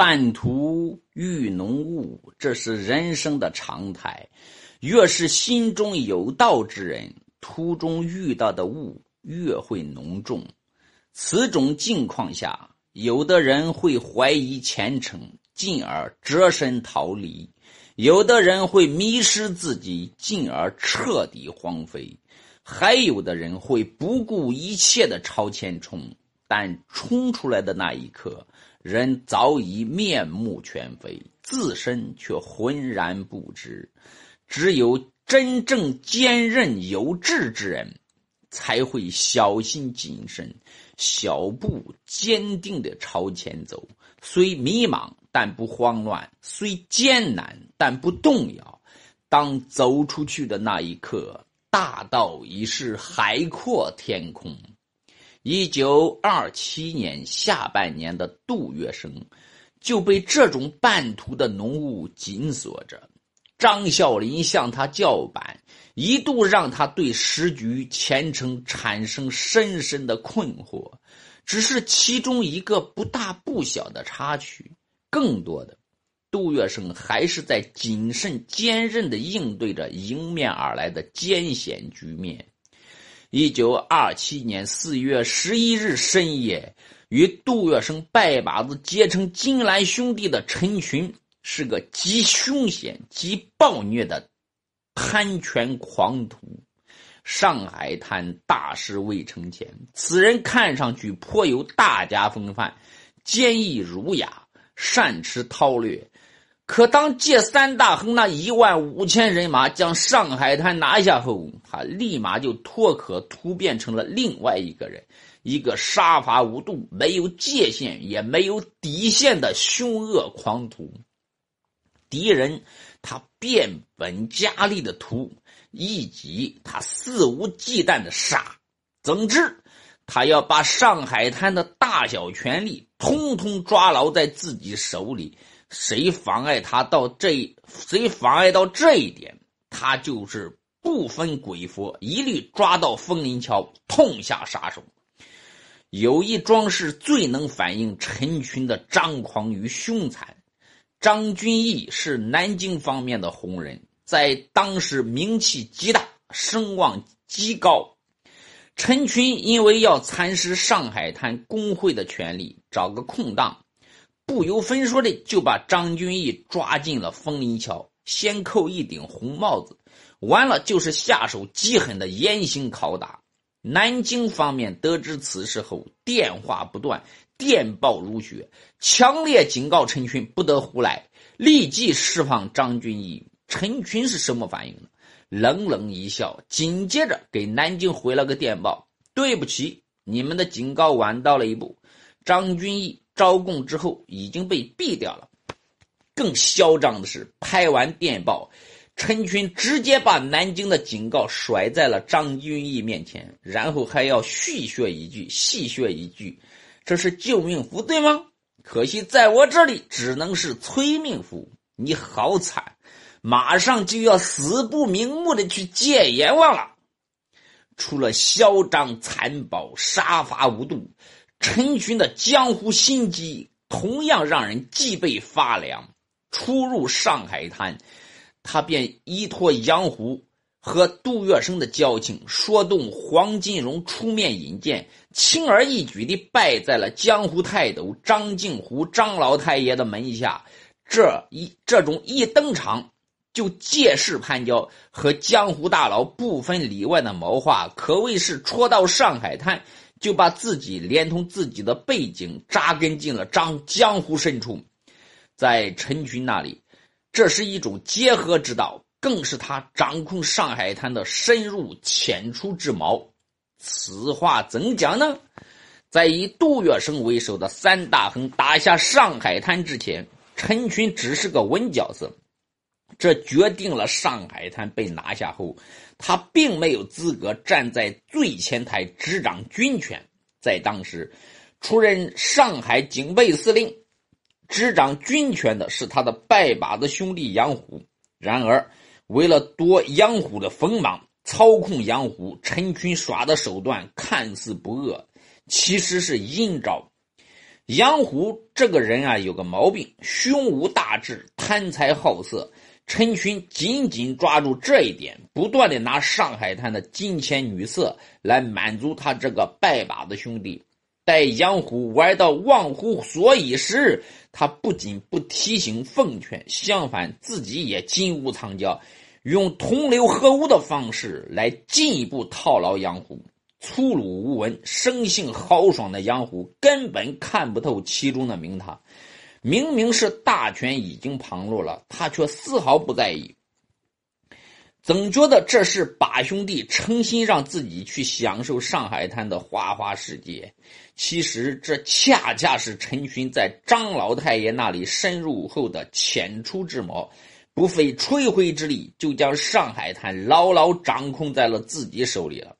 半途遇浓雾，这是人生的常态。越是心中有道之人，途中遇到的雾越会浓重。此种境况下，有的人会怀疑前程，进而折身逃离；有的人会迷失自己，进而彻底荒废；还有的人会不顾一切的朝前冲，但冲出来的那一刻。人早已面目全非，自身却浑然不知。只有真正坚韧有志之人，才会小心谨慎、小步坚定地朝前走。虽迷茫，但不慌乱；虽艰难，但不动摇。当走出去的那一刻，大道已是海阔天空。一九二七年下半年的杜月笙，就被这种半途的浓雾紧锁着。张啸林向他叫板，一度让他对时局前程产生深深的困惑。只是其中一个不大不小的插曲，更多的，杜月笙还是在谨慎坚韧的应对着迎面而来的艰险局面。一九二七年四月十一日深夜，与杜月笙拜把子结成金兰兄弟的陈群，是个极凶险、极暴虐的贪权狂徒。上海滩大事未成前，此人看上去颇有大家风范，坚毅儒雅，善持韬略。可当借三大亨那一万五千人马将上海滩拿下后，他立马就脱壳突变成了另外一个人，一个杀伐无度、没有界限也没有底线的凶恶狂徒。敌人他变本加厉的屠，一己他肆无忌惮的杀。总之，他要把上海滩的大小权力通通抓牢在自己手里。谁妨碍他到这？谁妨碍到这一点，他就是不分鬼佛，一律抓到枫林桥，痛下杀手。有一桩事最能反映陈群的张狂与凶残。张君义是南京方面的红人，在当时名气极大，声望极高。陈群因为要蚕食上海滩工会的权利，找个空档。不由分说的就把张君义抓进了枫林桥，先扣一顶红帽子，完了就是下手极狠的严刑拷打。南京方面得知此事后，电话不断，电报如雪，强烈警告陈群不得胡来，立即释放张君义。陈群是什么反应呢？冷冷一笑，紧接着给南京回了个电报：“对不起，你们的警告晚到了一步。”张君义。招供之后已经被毙掉了。更嚣张的是，拍完电报，陈群直接把南京的警告甩在了张君义面前，然后还要续说一句、细说一句：“这是救命符，对吗？可惜在我这里只能是催命符。你好惨，马上就要死不瞑目的去见阎王了。”除了嚣张残暴、杀伐无度。陈群的江湖心机同样让人脊背发凉。初入上海滩，他便依托杨虎和杜月笙的交情，说动黄金荣出面引荐，轻而易举地拜在了江湖泰斗张静湖张老太爷的门下。这一这种一登场就借势攀交，和江湖大佬不分里外的谋划，可谓是戳到上海滩。就把自己连同自己的背景扎根进了张江湖深处，在陈群那里，这是一种结合之道，更是他掌控上海滩的深入浅出之谋。此话怎讲呢？在以杜月笙为首的三大亨打下上海滩之前，陈群只是个文角色。这决定了上海滩被拿下后，他并没有资格站在最前台执掌军权。在当时，出任上海警备司令、执掌军权的是他的拜把子兄弟杨虎。然而，为了夺杨虎的锋芒，操控杨虎，陈群耍的手段看似不恶，其实是阴招。杨虎这个人啊，有个毛病，胸无大志，贪财好色。陈群紧紧抓住这一点，不断的拿上海滩的金钱女色来满足他这个拜把子兄弟。待杨虎玩到忘乎所以时，他不仅不提醒奉劝，相反自己也金屋藏娇，用同流合污的方式来进一步套牢杨虎。粗鲁无闻、生性豪爽的杨虎根本看不透其中的名堂。明明是大权已经旁落了，他却丝毫不在意，总觉得这是把兄弟诚心让自己去享受上海滩的花花世界。其实这恰恰是陈群在张老太爷那里深入后的浅出之谋，不费吹灰之力就将上海滩牢牢掌控在了自己手里了。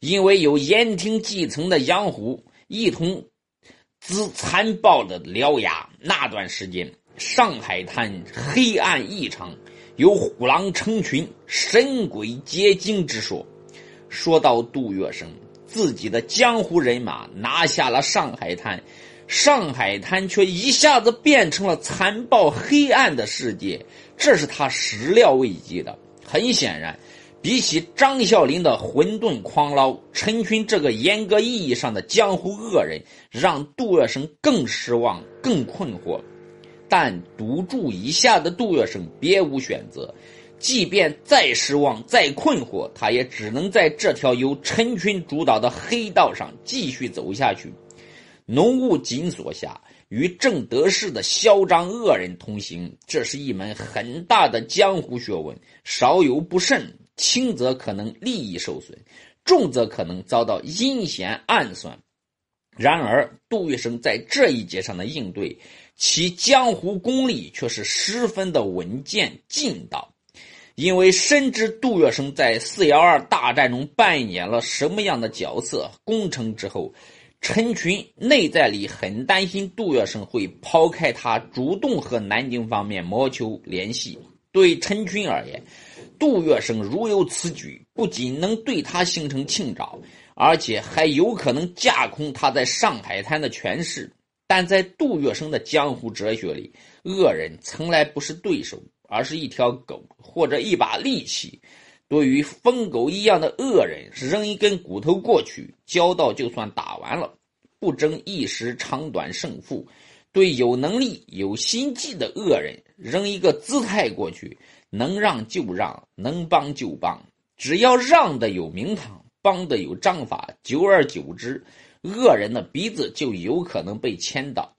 因为有言听计从的杨虎一同资残暴的獠牙，那段时间上海滩黑暗异常，有虎狼成群、神鬼结晶之说。说到杜月笙，自己的江湖人马拿下了上海滩，上海滩却一下子变成了残暴黑暗的世界，这是他始料未及的。很显然。比起张啸林的混沌狂捞，陈群这个严格意义上的江湖恶人，让杜月笙更失望、更困惑。但赌注以下的杜月笙别无选择，即便再失望、再困惑，他也只能在这条由陈群主导的黑道上继续走下去。浓雾紧锁下，与正得势的嚣张恶人同行，这是一门很大的江湖学问，稍有不慎。轻则可能利益受损，重则可能遭到阴险暗算。然而，杜月笙在这一节上的应对，其江湖功力却是十分的稳健劲道。因为深知杜月笙在四幺二大战中扮演了什么样的角色，攻城之后，陈群内在里很担心杜月笙会抛开他，主动和南京方面谋求联系。对陈群而言，杜月笙如有此举，不仅能对他形成庆兆，而且还有可能架空他在上海滩的权势。但在杜月笙的江湖哲学里，恶人从来不是对手，而是一条狗或者一把利器。对于疯狗一样的恶人，扔一根骨头过去，交道就算打完了，不争一时长短胜负。对有能力、有心计的恶人，扔一个姿态过去。能让就让，能帮就帮，只要让的有名堂，帮的有章法，久而久之，恶人的鼻子就有可能被牵到。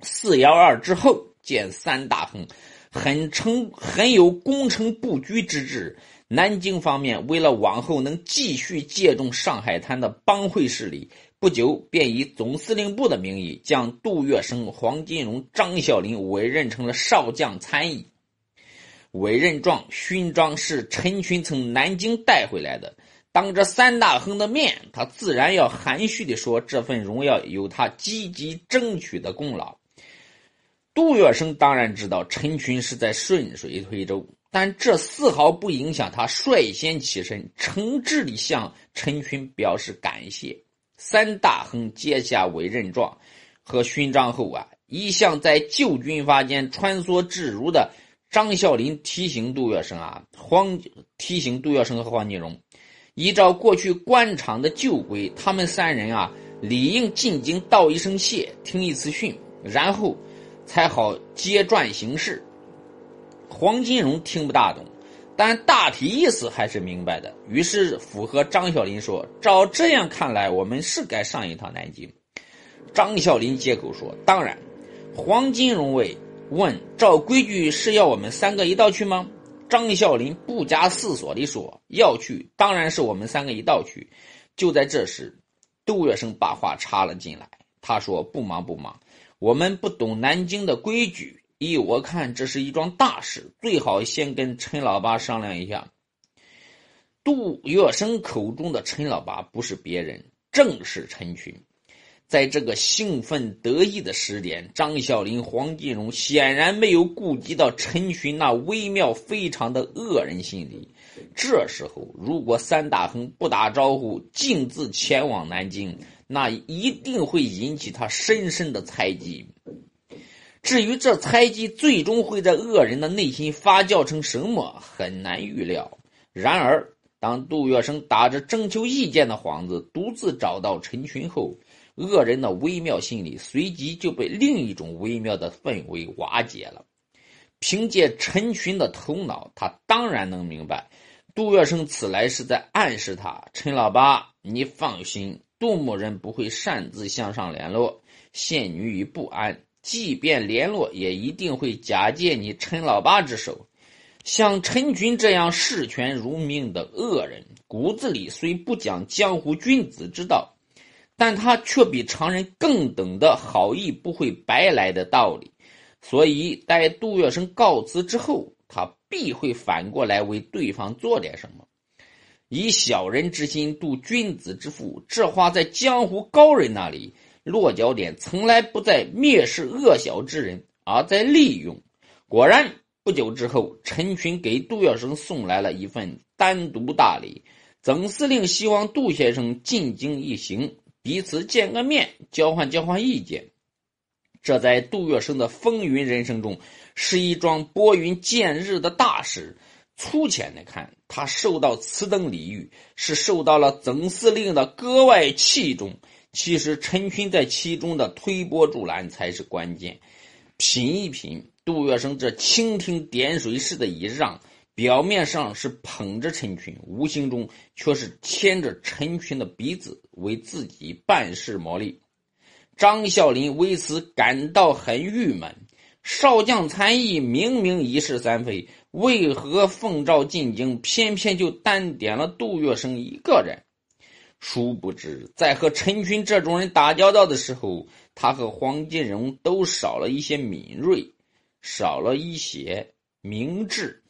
四幺二之后，见三大亨很成很有攻城布局之志。南京方面为了往后能继续借重上海滩的帮会势力，不久便以总司令部的名义，将杜月笙、黄金荣、张啸林委任成了少将参议。委任状、勋章是陈群从南京带回来的。当着三大亨的面，他自然要含蓄地说：“这份荣耀有他积极争取的功劳。”杜月笙当然知道陈群是在顺水推舟，但这丝毫不影响他率先起身，诚挚地向陈群表示感谢。三大亨接下委任状和勋章后啊，一向在旧军阀间穿梭自如的。张啸林提醒杜月笙啊，黄提醒杜月笙和黄金荣，依照过去官场的旧规，他们三人啊，理应进京道一声谢，听一次训，然后才好接传行事。黄金荣听不大懂，但大体意思还是明白的，于是附和张啸林说：“照这样看来，我们是该上一趟南京。”张啸林接口说：“当然。”黄金荣为。问：照规矩是要我们三个一道去吗？张啸林不加思索地说：“要去，当然是我们三个一道去。”就在这时，杜月笙把话插了进来。他说：“不忙不忙，我们不懂南京的规矩。依我看，这是一桩大事，最好先跟陈老八商量一下。”杜月笙口中的陈老八不是别人，正是陈群。在这个兴奋得意的时点，张小林、黄金荣显然没有顾及到陈群那微妙非常的恶人心理。这时候，如果三大亨不打招呼，径自前往南京，那一定会引起他深深的猜忌。至于这猜忌最终会在恶人的内心发酵成什么，很难预料。然而，当杜月笙打着征求意见的幌子，独自找到陈群后，恶人的微妙心理随即就被另一种微妙的氛围瓦解了。凭借陈群的头脑，他当然能明白，杜月笙此来是在暗示他：陈老八，你放心，杜某人不会擅自向上联络，陷女于不安。即便联络，也一定会假借你陈老八之手。像陈群这样视权如命的恶人，骨子里虽不讲江湖君子之道，但他却比常人更懂得好意不会白来的道理。所以，待杜月笙告辞之后，他必会反过来为对方做点什么。以小人之心度君子之腹，这话在江湖高人那里。落脚点从来不在蔑视恶小之人，而在利用。果然，不久之后，陈群给杜月笙送来了一份单独大礼。曾司令希望杜先生进京一行，彼此见个面，交换交换意见。这在杜月笙的风云人生中，是一桩拨云见日的大事。粗浅的看，他受到此等礼遇，是受到了曾司令的格外器重。其实陈群在其中的推波助澜才是关键。品一品杜月笙这蜻蜓点水式的一让，表面上是捧着陈群，无形中却是牵着陈群的鼻子为自己办事谋利。张啸林为此感到很郁闷。少将参议明明一事三非，为何奉诏进京，偏偏就单点了杜月笙一个人？殊不知，在和陈群这种人打交道的时候，他和黄金荣都少了一些敏锐，少了一些明智。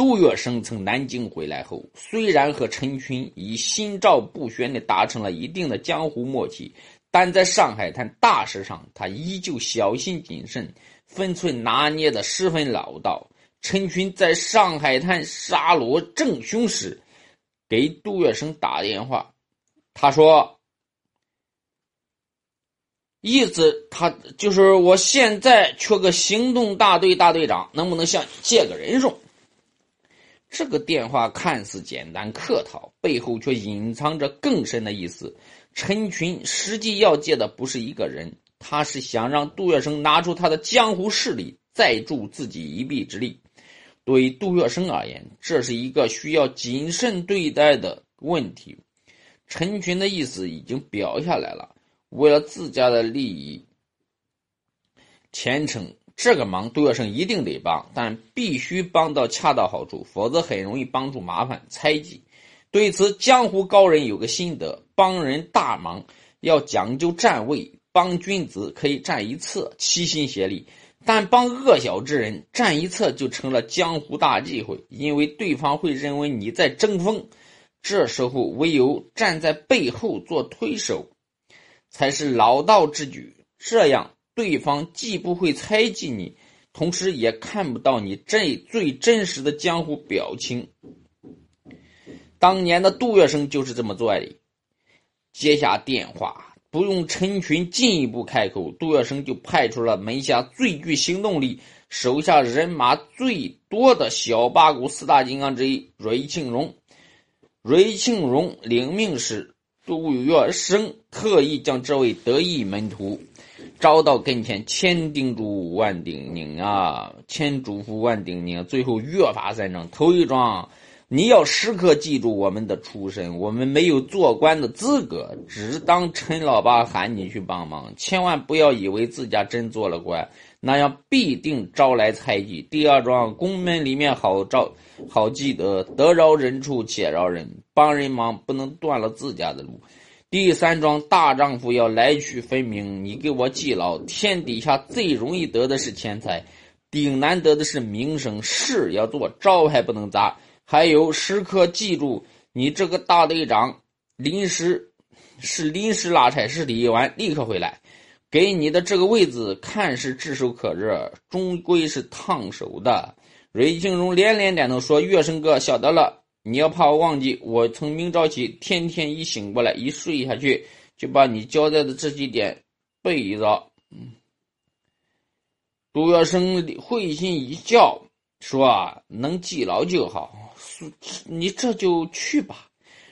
杜月笙从南京回来后，虽然和陈群以心照不宣的达成了一定的江湖默契，但在上海滩大事上，他依旧小心谨慎，分寸拿捏的十分老道。陈群在上海滩杀罗正凶时。给杜月笙打电话，他说：“意思他就是我现在缺个行动大队大队长，能不能向你借个人手？”这个电话看似简单客套，背后却隐藏着更深的意思。陈群实际要借的不是一个人，他是想让杜月笙拿出他的江湖势力，再助自己一臂之力。对杜月笙而言，这是一个需要谨慎对待的问题。陈群的意思已经表下来了，为了自家的利益、前程，这个忙杜月笙一定得帮，但必须帮到恰到好处，否则很容易帮助麻烦、猜忌。对此，江湖高人有个心得：帮人大忙要讲究站位，帮君子可以站一侧，齐心协力。但帮恶小之人站一侧，就成了江湖大忌讳，因为对方会认为你在争锋。这时候，唯有站在背后做推手，才是老道之举。这样，对方既不会猜忌你，同时也看不到你这最真实的江湖表情。当年的杜月笙就是这么做的。接下电话。不用陈群进一步开口，杜月笙就派出了门下最具行动力、手下人马最多的小八股四大金刚之一瑞庆荣。瑞庆荣领命时，杜月笙特意将这位得意门徒招到跟前，千叮嘱万叮咛啊，千嘱咐万叮咛，最后约法三章，头一桩。你要时刻记住我们的出身，我们没有做官的资格，只当陈老八喊你去帮忙，千万不要以为自家真做了官，那样必定招来猜忌。第二桩，宫门里面好招，好记得，得饶人处且饶人，帮人忙不能断了自家的路。第三桩，大丈夫要来去分明，你给我记牢，天底下最容易得的是钱财，顶难得的是名声，事要做，招牌不能砸。还有，时刻记住，你这个大队长临时是临时拉差，是理完立刻回来。给你的这个位子，看是炙手可热，终归是烫手的。瑞庆荣连连点头说：“月生哥，晓得了。你要怕我忘记，我从明朝起，天天一醒过来，一睡下去，就把你交代的这几点背着。嗯，杜月笙会心一笑，说：“啊能记牢就好。你这就去吧。”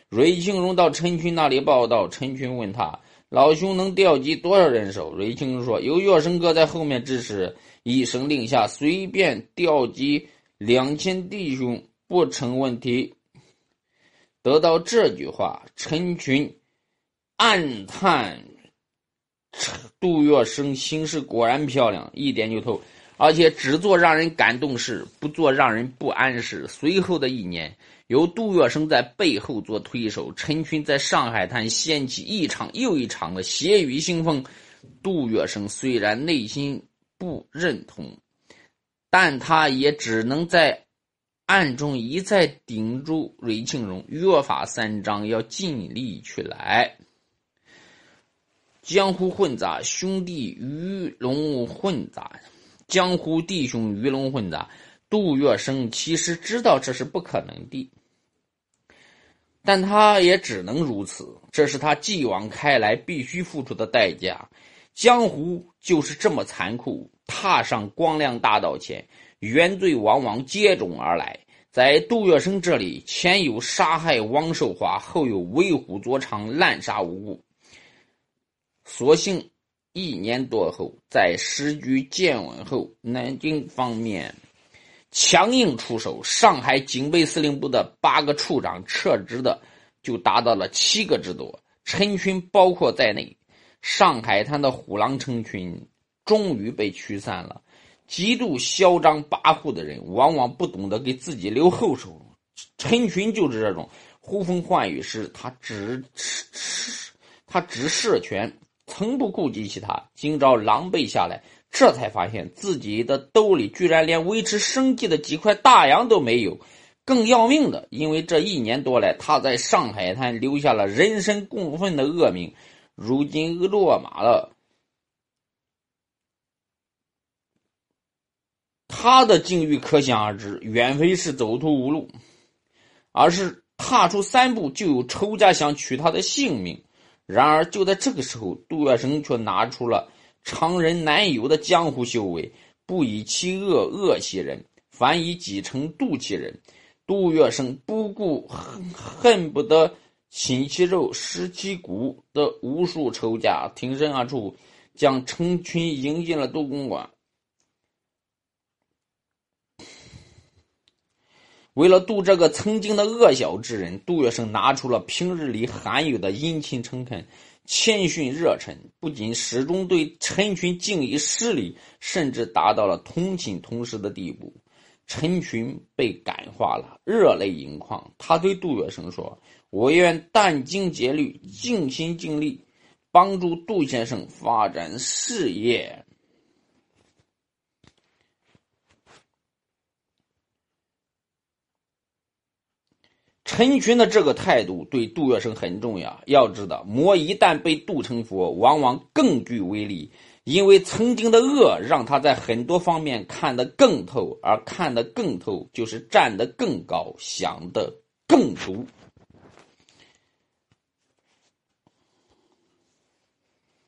瑞庆荣到陈群那里报道，陈群问他：“老兄能调集多少人手？”瑞庆荣说：“有月笙哥在后面支持，一声令下，随便调集两千弟兄不成问题。”得到这句话，陈群暗叹：杜月笙行事果然漂亮，一点就透，而且只做让人感动事，不做让人不安事。随后的一年，由杜月笙在背后做推手，陈群在上海滩掀起一场又一场的血雨腥风。杜月笙虽然内心不认同，但他也只能在。暗中一再顶住瑞庆荣：“约法三章要尽力去来。江湖混杂，兄弟鱼龙混杂，江湖弟兄鱼龙混杂。”杜月笙其实知道这是不可能的，但他也只能如此。这是他继往开来必须付出的代价。江湖就是这么残酷。踏上光亮大道前。原罪往往接踵而来，在杜月笙这里，前有杀害汪寿华，后有为虎作伥，滥杀无辜。所幸一年多后，在时局渐稳后，南京方面强硬出手，上海警备司令部的八个处长撤职的就达到了七个之多，陈群包括在内，上海滩的虎狼成群，终于被驱散了。极度嚣张跋扈的人，往往不懂得给自己留后手。陈群就是这种呼风唤雨时，他只吃他只射拳，从不顾及其他。今朝狼狈下来，这才发现自己的兜里居然连维持生计的几块大洋都没有。更要命的，因为这一年多来，他在上海滩留下了人神共愤的恶名，如今落马了。他的境遇可想而知，远非是走投无路，而是踏出三步就有仇家想取他的性命。然而就在这个时候，杜月笙却拿出了常人难有的江湖修为，不以其恶恶其人，反以己诚度其人。杜月笙不顾恨恨不得亲其肉、食其骨的无数仇家挺身而出，将成群迎进了杜公馆。为了度这个曾经的恶小之人，杜月笙拿出了平日里罕有的殷勤诚恳、谦逊热忱，不仅始终对陈群敬以失礼，甚至达到了同寝同食的地步。陈群被感化了，热泪盈眶。他对杜月笙说：“我愿殚精竭虑，尽心尽力，帮助杜先生发展事业。”陈群的这个态度对杜月笙很重要。要知道，魔一旦被渡成佛，往往更具威力，因为曾经的恶让他在很多方面看得更透，而看得更透就是站得更高，想得更足。